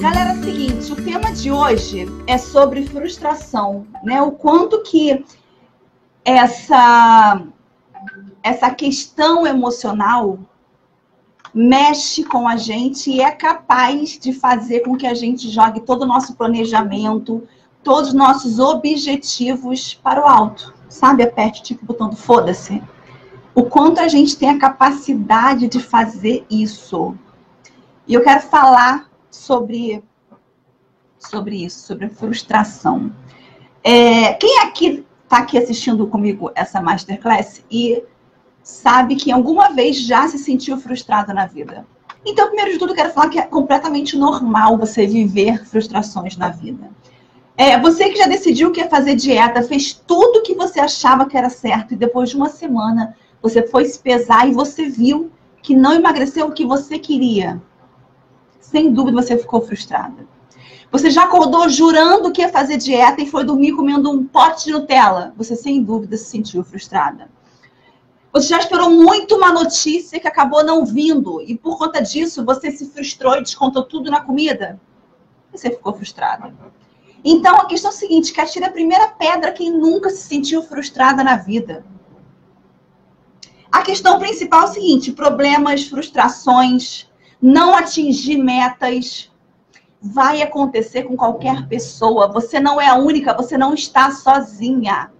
Galera, é o seguinte, o tema de hoje é sobre frustração, né? O quanto que essa essa questão emocional mexe com a gente e é capaz de fazer com que a gente jogue todo o nosso planejamento, todos os nossos objetivos para o alto. Sabe, aperte tipo botão foda-se. O quanto a gente tem a capacidade de fazer isso. E eu quero falar sobre, sobre isso, sobre a frustração. É, quem aqui está aqui assistindo comigo essa masterclass e sabe que alguma vez já se sentiu frustrado na vida. Então, primeiro de tudo, quero falar que é completamente normal você viver frustrações na vida. É, você que já decidiu que ia fazer dieta, fez tudo que você achava que era certo e depois de uma semana você foi se pesar e você viu que não emagreceu o que você queria. Sem dúvida você ficou frustrada. Você já acordou jurando que ia fazer dieta e foi dormir comendo um pote de Nutella. Você sem dúvida se sentiu frustrada. Você já esperou muito uma notícia que acabou não vindo e por conta disso você se frustrou e descontou tudo na comida? Você ficou frustrada. Então a questão é a seguinte: que atira a primeira pedra quem nunca se sentiu frustrada na vida. A questão principal é o seguinte: problemas, frustrações, não atingir metas, vai acontecer com qualquer pessoa. Você não é a única, você não está sozinha.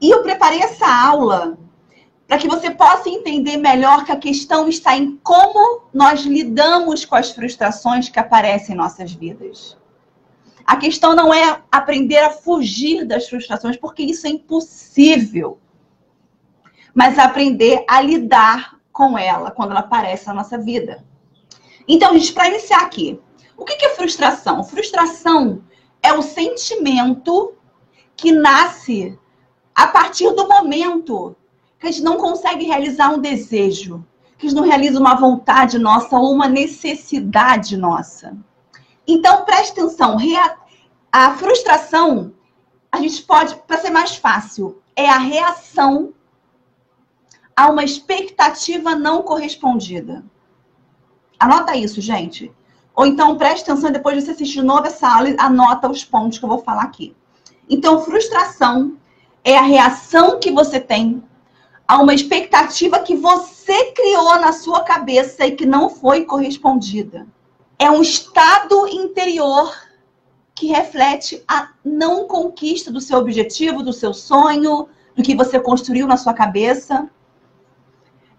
E eu preparei essa aula para que você possa entender melhor que a questão está em como nós lidamos com as frustrações que aparecem em nossas vidas. A questão não é aprender a fugir das frustrações, porque isso é impossível. Mas aprender a lidar com ela quando ela aparece na nossa vida. Então, gente, para iniciar aqui, o que é frustração? Frustração é o sentimento que nasce a partir do momento que a gente não consegue realizar um desejo, que a gente não realiza uma vontade nossa ou uma necessidade nossa. Então, preste atenção, a frustração, a gente pode, para ser mais fácil, é a reação a uma expectativa não correspondida. Anota isso, gente. Ou então preste atenção depois de você assistir de novo essa aula, anota os pontos que eu vou falar aqui. Então, frustração é a reação que você tem a uma expectativa que você criou na sua cabeça e que não foi correspondida. É um estado interior que reflete a não conquista do seu objetivo, do seu sonho, do que você construiu na sua cabeça.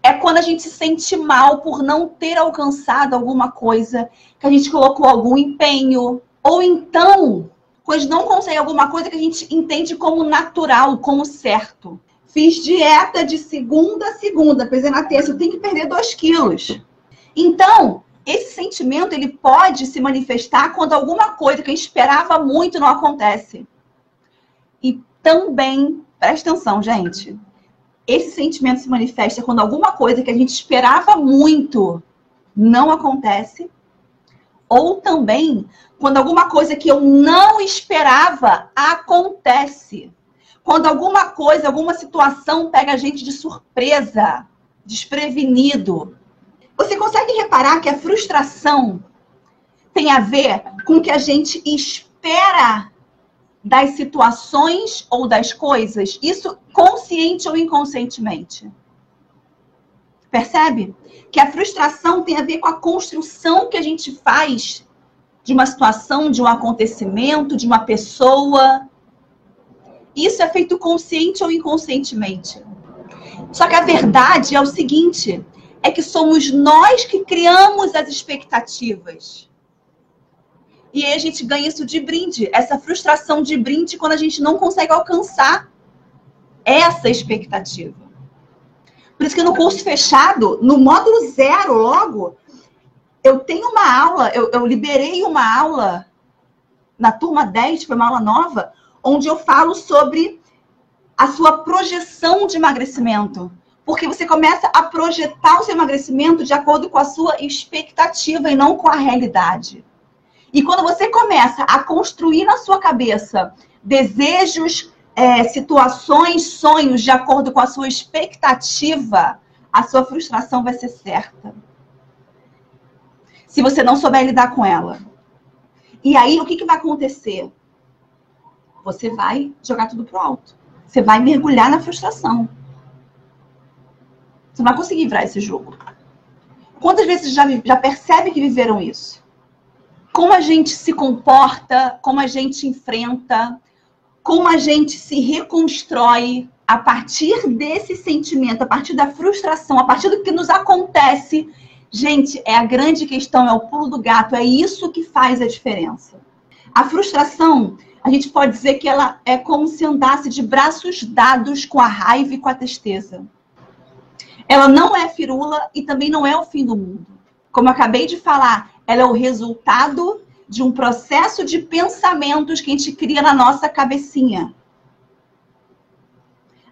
É quando a gente se sente mal por não ter alcançado alguma coisa, que a gente colocou algum empenho, ou então pois não consegue alguma coisa que a gente entende como natural, como certo. Fiz dieta de segunda a segunda, pesei na terça, eu tenho que perder 2 quilos. Então, esse sentimento ele pode se manifestar quando alguma coisa que eu esperava muito não acontece. E também, presta atenção, gente. Esse sentimento se manifesta quando alguma coisa que a gente esperava muito não acontece. Ou também quando alguma coisa que eu não esperava acontece. Quando alguma coisa, alguma situação pega a gente de surpresa, desprevenido. Você consegue reparar que a frustração tem a ver com o que a gente espera das situações ou das coisas? Isso consciente ou inconscientemente? Percebe? Que a frustração tem a ver com a construção que a gente faz de uma situação, de um acontecimento, de uma pessoa. Isso é feito consciente ou inconscientemente. Só que a verdade é o seguinte: é que somos nós que criamos as expectativas. E aí a gente ganha isso de brinde, essa frustração de brinde quando a gente não consegue alcançar essa expectativa. Por isso que no curso fechado, no módulo zero, logo, eu tenho uma aula, eu, eu liberei uma aula na turma 10, foi uma aula nova, onde eu falo sobre a sua projeção de emagrecimento. Porque você começa a projetar o seu emagrecimento de acordo com a sua expectativa e não com a realidade. E quando você começa a construir na sua cabeça desejos, é, situações, sonhos de acordo com a sua expectativa, a sua frustração vai ser certa. se você não souber lidar com ela. E aí, o que, que vai acontecer? Você vai jogar tudo pro alto. Você vai mergulhar na frustração. Você não vai conseguir virar esse jogo. Quantas vezes já, já percebe que viveram isso? Como a gente se comporta, como a gente enfrenta, como a gente se reconstrói a partir desse sentimento, a partir da frustração, a partir do que nos acontece. Gente, é a grande questão, é o pulo do gato, é isso que faz a diferença. A frustração, a gente pode dizer que ela é como se andasse de braços dados com a raiva e com a tristeza. Ela não é firula e também não é o fim do mundo. Como eu acabei de falar, ela é o resultado de um processo de pensamentos que a gente cria na nossa cabecinha.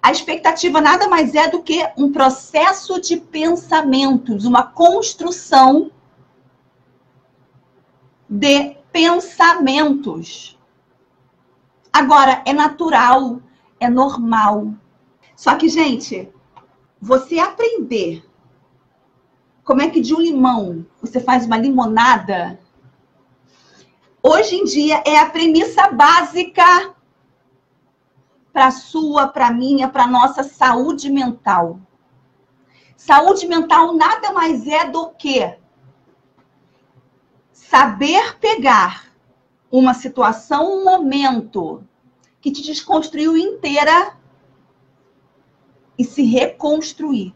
A expectativa nada mais é do que um processo de pensamentos, uma construção de pensamentos. Agora, é natural, é normal. Só que, gente, você aprender como é que de um limão você faz uma limonada, hoje em dia é a premissa básica para sua, para minha, para nossa saúde mental. Saúde mental nada mais é do que saber pegar uma situação, um momento que te desconstruiu inteira e se reconstruir.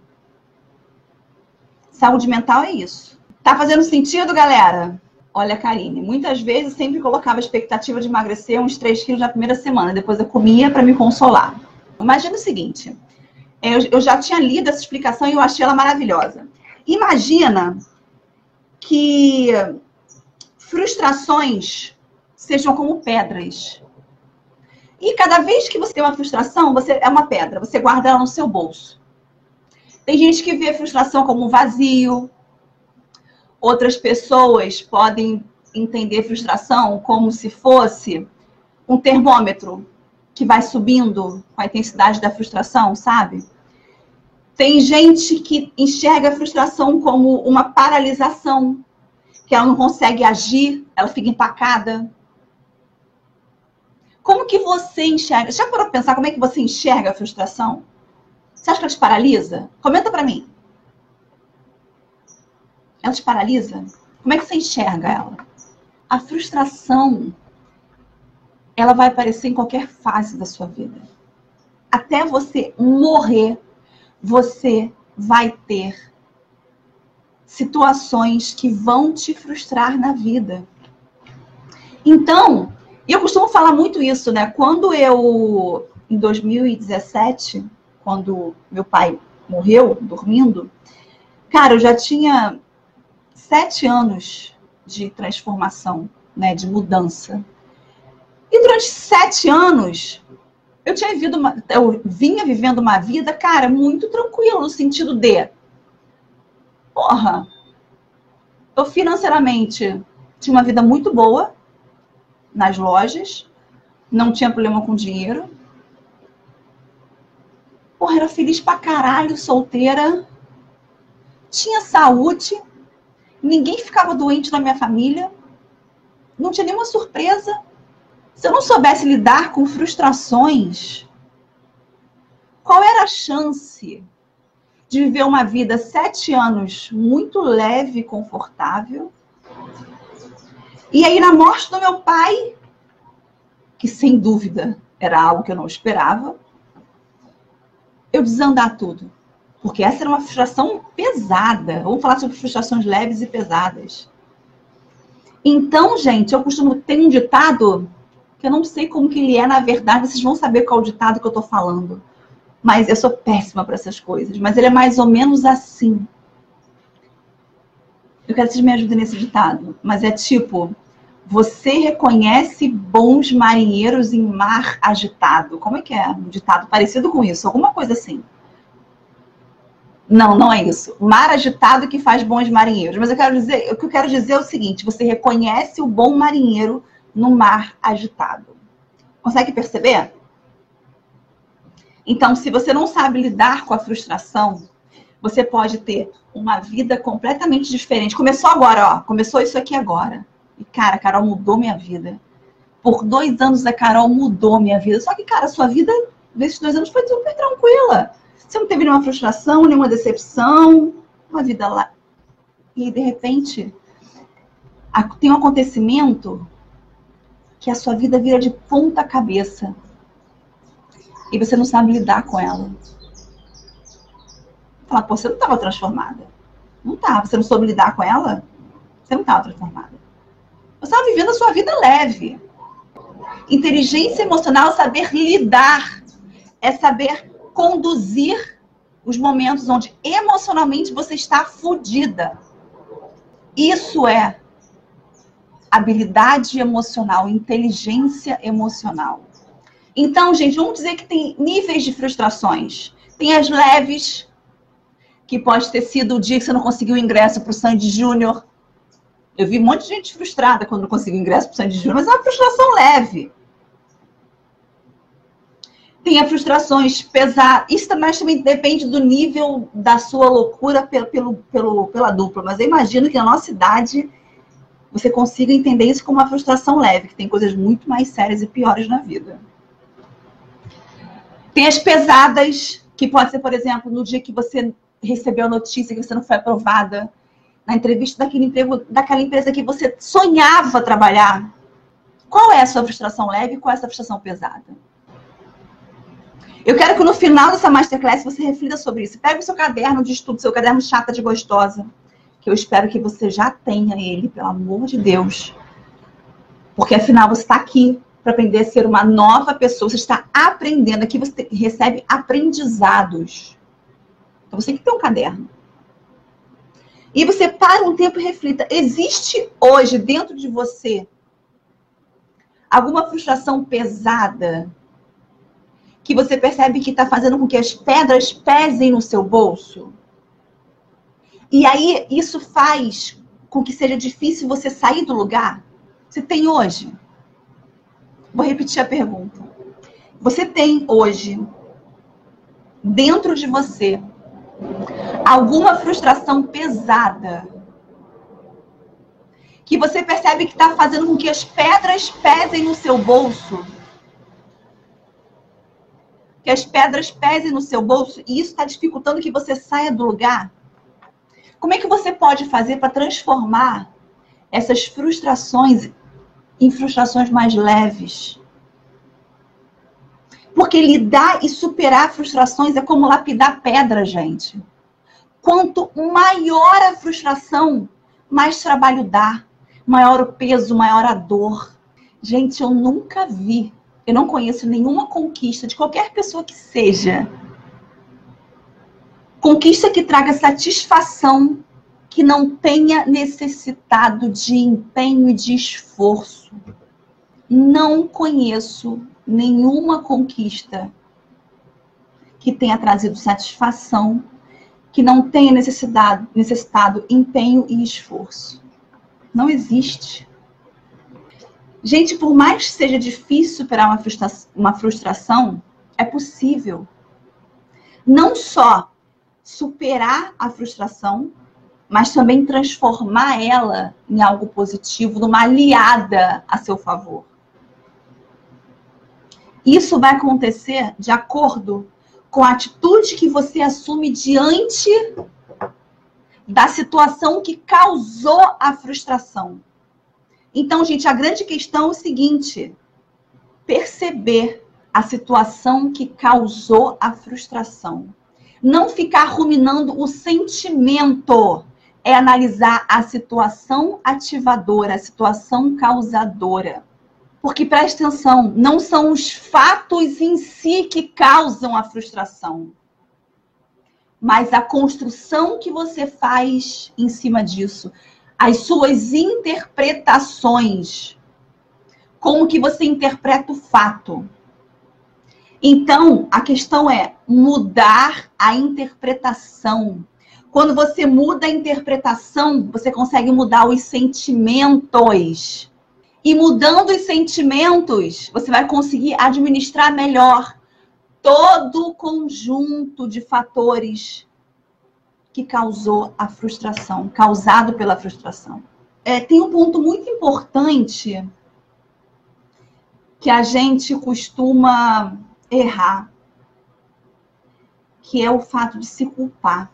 Saúde mental é isso. Tá fazendo sentido, galera? Olha, Karine, muitas vezes sempre colocava a expectativa de emagrecer uns 3 quilos na primeira semana, depois eu comia para me consolar. Imagina o seguinte: eu, já tinha lido essa explicação e eu achei ela maravilhosa. Imagina que frustrações sejam como pedras. E cada vez que você tem uma frustração, você é uma pedra, você guarda ela no seu bolso. Tem gente que vê frustração como um vazio. Outras pessoas podem entender frustração como se fosse um termômetro que vai subindo com a intensidade da frustração, sabe? Tem gente que enxerga a frustração como uma paralisação, que ela não consegue agir, ela fica empacada. Como que você enxerga? Já parou para pensar como é que você enxerga a frustração? Você acha que ela te paralisa? Comenta para mim. Ela te paralisa? Como é que você enxerga ela? A frustração, ela vai aparecer em qualquer fase da sua vida. Até você morrer, você vai ter situações que vão te frustrar na vida. Então, eu costumo falar muito isso, né? Quando eu, em 2017, quando meu pai morreu dormindo, cara, eu já tinha sete anos de transformação, né? De mudança. E durante sete anos, eu tinha vivido uma, eu vinha vivendo uma vida, cara, muito tranquila, no sentido de, porra, eu financeiramente tinha uma vida muito boa, nas lojas, não tinha problema com dinheiro. Porra, era feliz pra caralho, solteira. Tinha saúde. Ninguém ficava doente na minha família. Não tinha nenhuma surpresa. Se eu não soubesse lidar com frustrações, qual era a chance de viver uma vida sete anos muito leve e confortável? E aí, na morte do meu pai, que sem dúvida era algo que eu não esperava, eu desandar tudo. Porque essa era uma frustração pesada. Vamos falar sobre frustrações leves e pesadas. Então, gente, eu costumo ter um ditado que eu não sei como que ele é na verdade, vocês vão saber qual é ditado que eu estou falando. Mas eu sou péssima para essas coisas. Mas ele é mais ou menos assim. Eu quero que vocês me ajudem nesse ditado. Mas é tipo, você reconhece bons marinheiros em mar agitado. Como é que é? Um ditado parecido com isso, alguma coisa assim. Não, não é isso. Mar agitado que faz bons marinheiros. Mas eu quero dizer, o que eu quero dizer é o seguinte: você reconhece o bom marinheiro no mar agitado. Consegue perceber? Então, se você não sabe lidar com a frustração, Você pode ter uma vida completamente diferente. Começou agora, ó. Começou isso aqui agora. E, cara, a Carol mudou minha vida. Por dois anos a Carol mudou minha vida. Só que, cara, sua vida nesses dois anos foi super tranquila. Você não teve nenhuma frustração, nenhuma decepção, uma vida lá. E de repente tem um acontecimento que a sua vida vira de ponta cabeça. E você não sabe lidar com ela. Fala, pô, você não estava transformada. Não estava. Você não soube lidar com ela? Você não estava transformada. Você estava vivendo a sua vida leve. Inteligência emocional é saber lidar, é saber conduzir os momentos onde emocionalmente você está fodida. Isso é habilidade emocional, inteligência emocional. Então, gente, vamos dizer que tem níveis de frustrações. Tem as leves, que pode ter sido o dia que você não conseguiu o ingresso para o Sandy Júnior. Eu vi um monte de gente frustrada quando não conseguiu ingresso para o Sandy Júnior, mas é uma frustração leve. Tem frustrações pesadas. Isso também, também depende do nível da sua loucura pelo, pelo, pelo, pela dupla. Mas eu imagino que na nossa idade você consiga entender isso como uma frustração leve, que tem coisas muito mais sérias e piores na vida. Tem as pesadas, que pode ser, por exemplo, no dia que você recebeu a notícia que você não foi aprovada, na entrevista daquele emprego, daquela empresa que você sonhava trabalhar. Qual é a sua frustração leve e qual é a sua frustração pesada? Eu quero que no final dessa masterclass você reflita sobre isso. Pega o seu caderno de estudo, seu caderno chata de gostosa, que eu espero que você já tenha ele, pelo amor de Deus. Porque afinal você está aqui para aprender a ser uma nova pessoa. Você está aprendendo. Aqui você recebe aprendizados. Então você tem que ter um caderno. E você para um tempo e reflita: existe hoje dentro de você alguma frustração pesada que você percebe que está fazendo com que as pedras pesem no seu bolso? E aí isso faz com que seja difícil você sair do lugar? Você tem hoje? Vou repetir a pergunta. Você tem hoje, dentro de você, alguma frustração pesada que você percebe que está fazendo com que as pedras pesem no seu bolso? Que as pedras pesem no seu bolso e isso está dificultando que você saia do lugar? Como é que você pode fazer para transformar essas frustrações em frustrações mais leves. Porque lidar e superar frustrações é como lapidar pedra, gente. Quanto maior a frustração, mais trabalho dá, maior o peso, maior a dor. Gente, eu nunca vi, eu não conheço nenhuma conquista de qualquer pessoa que seja. Conquista que traga satisfação que não tenha necessitado de empenho e de esforço. Não conheço nenhuma conquista que tenha trazido satisfação, que não tenha necessidade, necessitado empenho e esforço. Não existe. Gente, por mais que seja difícil superar uma, frustra uma frustração, é possível. Não só superar a frustração, mas também transformar ela em algo positivo, numa aliada a seu favor. Isso vai acontecer de acordo com a atitude que você assume diante da situação que causou a frustração. Então, gente, a grande questão é o seguinte: perceber a situação que causou a frustração. Não ficar ruminando o sentimento é analisar a situação ativadora, a situação causadora. Porque preste atenção, não são os fatos em si que causam a frustração, mas a construção que você faz em cima disso, as suas interpretações, como que você interpreta o fato. Então, a questão é mudar a interpretação quando você muda a interpretação, você consegue mudar os sentimentos. E mudando os sentimentos, você vai conseguir administrar melhor todo o conjunto de fatores que causou a frustração, causado pela frustração. É, tem um ponto muito importante que a gente costuma errar, que é o fato de se culpar.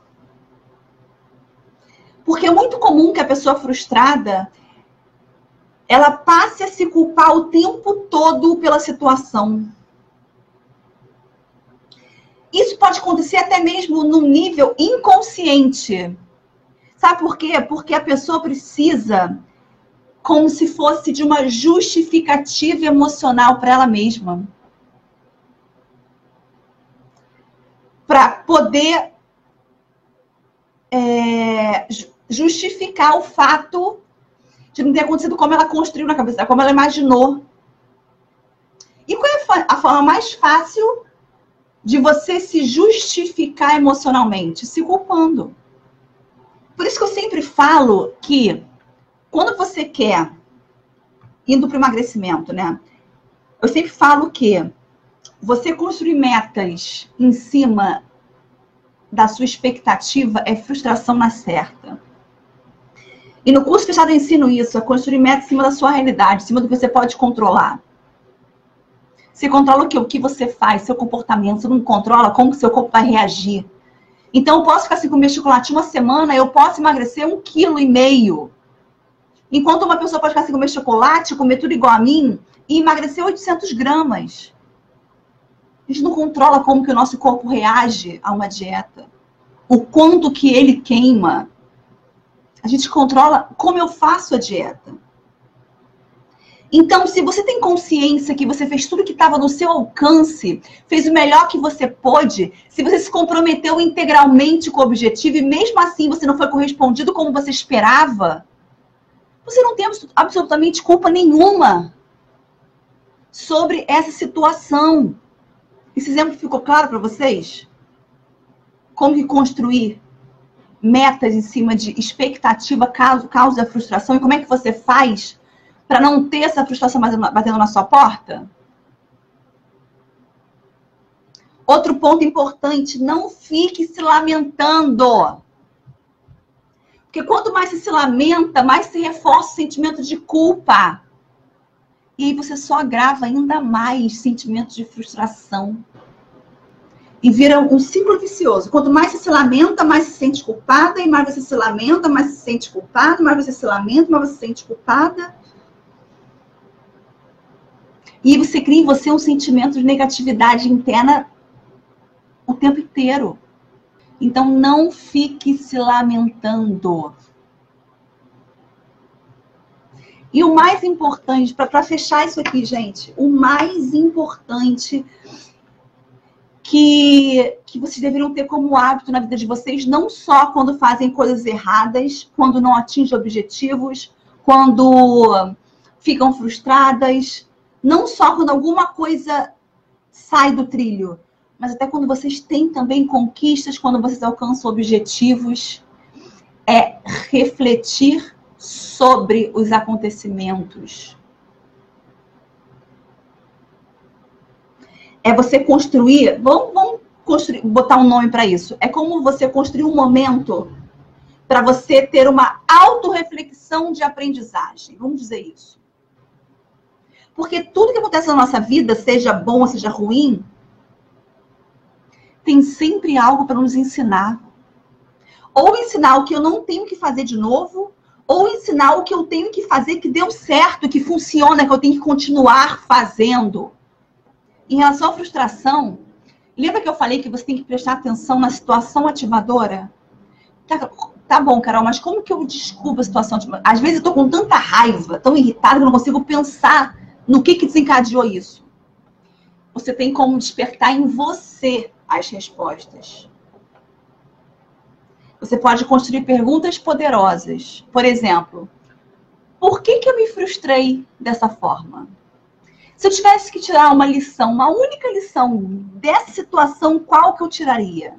Porque é muito comum que a pessoa frustrada ela passe a se culpar o tempo todo pela situação. Isso pode acontecer até mesmo no nível inconsciente. Sabe por quê? Porque a pessoa precisa como se fosse de uma justificativa emocional para ela mesma. Para poder é, justificar o fato não ter acontecido como ela construiu na cabeça, como ela imaginou. E qual é a forma mais fácil de você se justificar emocionalmente? Se culpando. Por isso que eu sempre falo que quando você quer indo para o emagrecimento, né? Eu sempre falo que você construir metas em cima da sua expectativa é frustração na certa. E no curso fechado eu ensino isso, a construir metas em cima da sua realidade, em cima do que você pode controlar. Você controla o que, o que você faz, seu comportamento, você não controla como seu corpo vai reagir. Então, eu posso ficar sem comer chocolate uma semana, eu posso emagrecer um quilo e meio. Enquanto uma pessoa pode ficar sem comer chocolate, comer tudo igual a mim, e emagrecer 800 gramas. A gente não controla como que o nosso corpo reage a uma dieta. O quanto que ele queima. A gente controla como eu faço a dieta. Então, se você tem consciência que você fez tudo que estava no seu alcance, fez o melhor que você pôde, se você se comprometeu integralmente com o objetivo e mesmo assim você não foi correspondido como você esperava, você não tem absolutamente culpa nenhuma sobre essa situação. Esse exemplo ficou claro para vocês? Como que construir metas em cima de expectativa causa, causa frustração e como é que você faz para não ter essa frustração batendo na sua porta? Outro ponto importante, não fique se lamentando. Porque quanto mais você se lamenta, mais se reforça o sentimento de culpa. E aí você só agrava ainda mais sentimentos de frustração. E vira um ciclo vicioso. Quanto mais você se lamenta, mais se sente culpada, e mais você se lamenta, mais se sente culpado, mais você se lamenta, mais você se sente culpada. E você cria em você um sentimento de negatividade interna o tempo inteiro. Então não fique se lamentando. E o mais importante, para fechar isso aqui, gente, o mais importante que, que vocês deveriam ter como hábito na vida de vocês, não só quando fazem coisas erradas, quando não atingem objetivos, quando ficam frustradas, não só quando alguma coisa sai do trilho, mas até quando vocês têm também conquistas, quando vocês alcançam objetivos, é refletir sobre os acontecimentos. É você construir, vamos, vamos construir, botar um nome para isso. É como você construir um momento para você ter uma autorreflexão de aprendizagem. Vamos dizer isso. Porque tudo que acontece na nossa vida, seja bom ou seja ruim, tem sempre algo para nos ensinar. Ou ensinar o que eu não tenho que fazer de novo, ou ensinar o que eu tenho que fazer que deu certo, que funciona, que eu tenho que continuar fazendo. Em relação à frustração, lembra que eu falei que você tem que prestar atenção na situação ativadora? Tá, tá bom, Carol, mas como que eu descubro a situação ativadora? Às vezes eu tô com tanta raiva, tão irritada, que eu não consigo pensar no que, que desencadeou isso. Você tem como despertar em você as respostas. Você pode construir perguntas poderosas. Por exemplo, por que, que eu me frustrei dessa forma? Se eu tivesse que tirar uma lição, uma única lição dessa situação, qual que eu tiraria?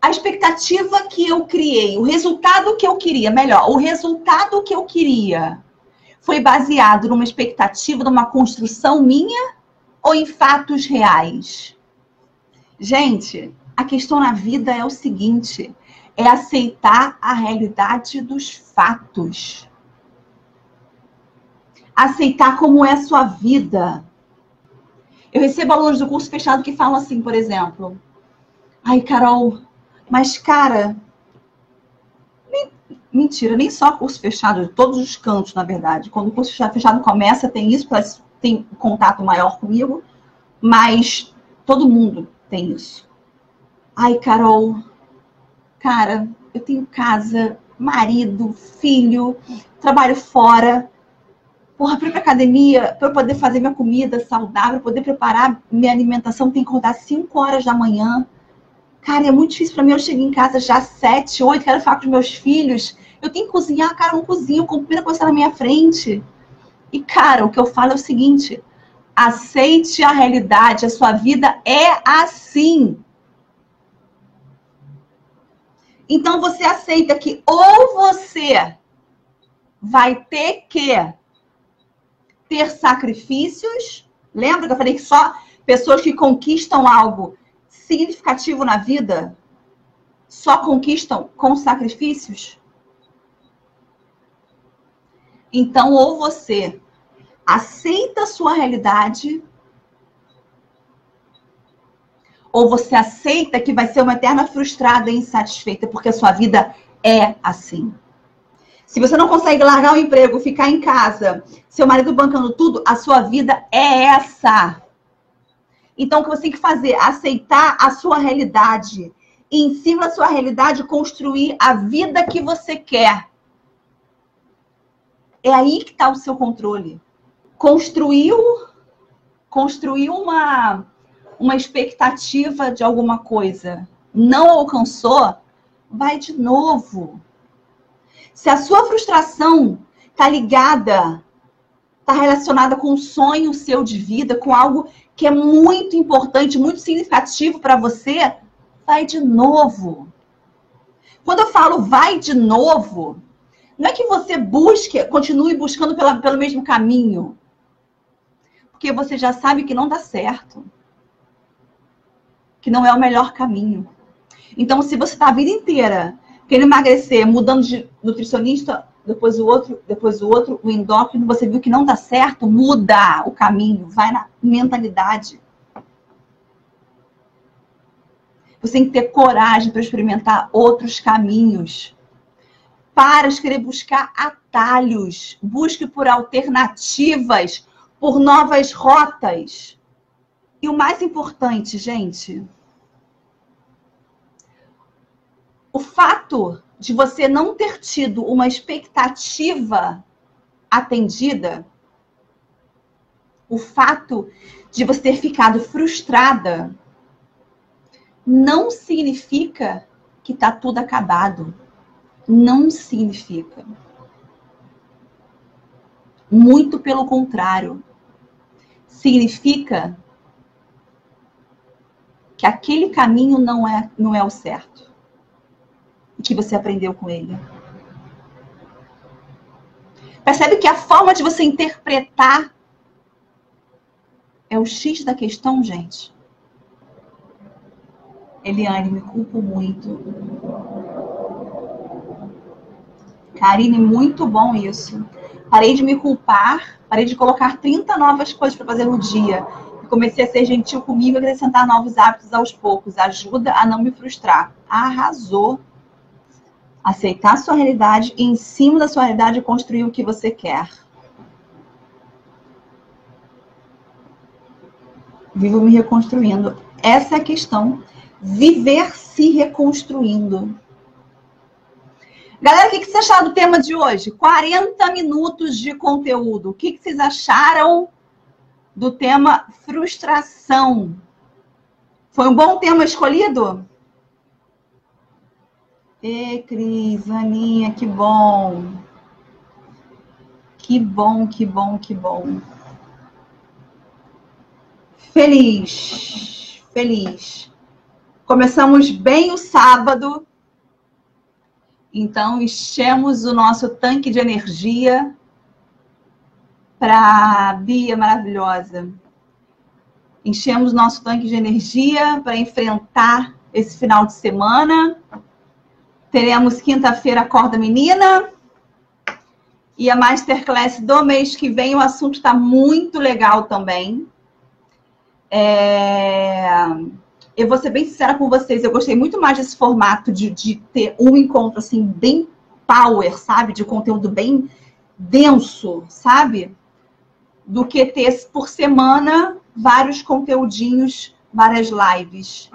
A expectativa que eu criei, o resultado que eu queria, melhor, o resultado que eu queria foi baseado numa expectativa, numa construção minha ou em fatos reais? Gente, a questão na vida é o seguinte: é aceitar a realidade dos fatos. Aceitar como é a sua vida. Eu recebo alunos do curso fechado que falam assim, por exemplo: Ai, Carol, mas cara, nem, mentira, nem só curso fechado, de todos os cantos, na verdade. Quando o curso fechado começa, tem isso, tem contato maior comigo, mas todo mundo tem isso. Ai, Carol, cara, eu tenho casa, marido, filho, trabalho fora. Porra, para ir academia, para eu poder fazer minha comida saudável, poder preparar minha alimentação, tem que acordar 5 horas da manhã. Cara, é muito difícil para mim. Eu chego em casa já 7, 8, quero falar com os meus filhos. Eu tenho que cozinhar, cara, não cozinho, com a primeira coisa na minha frente. E, cara, o que eu falo é o seguinte: aceite a realidade, a sua vida é assim. Então você aceita que ou você vai ter que ter sacrifícios. Lembra que eu falei que só pessoas que conquistam algo significativo na vida só conquistam com sacrifícios? Então, ou você aceita a sua realidade ou você aceita que vai ser uma eterna frustrada e insatisfeita, porque a sua vida é assim. Se você não consegue largar o emprego, ficar em casa, seu marido bancando tudo, a sua vida é essa. Então, o que você tem que fazer? Aceitar a sua realidade. E, em cima da sua realidade, construir a vida que você quer. É aí que está o seu controle. Construiu, construiu uma, uma expectativa de alguma coisa, não alcançou, vai de novo. Se a sua frustração está ligada, está relacionada com um sonho seu de vida, com algo que é muito importante, muito significativo para você, vai de novo. Quando eu falo vai de novo, não é que você busque, continue buscando pela, pelo mesmo caminho. Porque você já sabe que não dá certo que não é o melhor caminho. Então, se você está a vida inteira querendo emagrecer, mudando de nutricionista, depois o outro, depois o outro, o endócrino, você viu que não dá certo, muda o caminho, vai na mentalidade. Você tem que ter coragem para experimentar outros caminhos. Para de querer buscar atalhos. Busque por alternativas, por novas rotas. E o mais importante, gente, o fato de você não ter tido uma expectativa atendida, o fato de você ter ficado frustrada, não significa que está tudo acabado. Não significa. Muito pelo contrário. Significa que aquele caminho não é, não é o certo. E que você aprendeu com ele. Percebe que a forma de você interpretar é o X da questão, gente? Eliane, me culpo muito. Karine, muito bom isso. Parei de me culpar, parei de colocar 30 novas coisas para fazer no dia comecei a ser gentil comigo e acrescentar novos hábitos aos poucos. Ajuda a não me frustrar. Arrasou. Aceitar a sua realidade e, em cima da sua realidade, construir o que você quer. Vivo me reconstruindo. Essa é a questão. Viver se reconstruindo. Galera, o que vocês acharam do tema de hoje? 40 minutos de conteúdo. O que vocês acharam? do tema frustração. Foi um bom tema escolhido? E Cris, Aninha, que bom. Que bom, que bom, que bom. Feliz, feliz. Começamos bem o sábado. Então, enchemos o nosso tanque de energia para a Bia maravilhosa. Enchemos nosso tanque de energia para enfrentar esse final de semana. Teremos quinta-feira Acorda Menina. E a Masterclass do mês que vem, o assunto está muito legal também. É... Eu vou ser bem sincera com vocês, eu gostei muito mais desse formato de, de ter um encontro assim, bem power, sabe? De conteúdo bem denso, sabe? Do que ter por semana vários conteúdinhos, várias lives.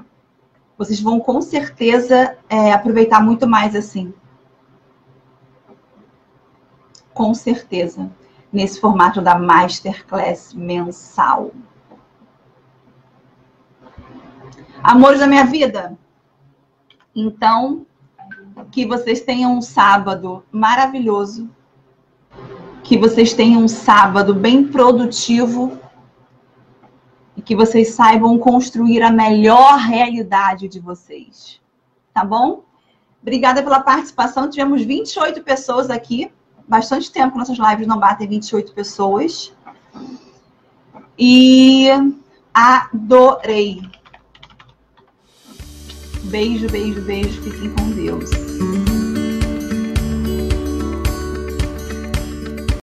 Vocês vão com certeza é, aproveitar muito mais assim. Com certeza, nesse formato da Masterclass mensal. Amores da minha vida, então, que vocês tenham um sábado maravilhoso, que vocês tenham um sábado bem produtivo que vocês saibam construir a melhor realidade de vocês. Tá bom? Obrigada pela participação. Tivemos 28 pessoas aqui bastante tempo que nossas lives não batem 28 pessoas. E adorei. Beijo, beijo, beijo. Fiquem com Deus.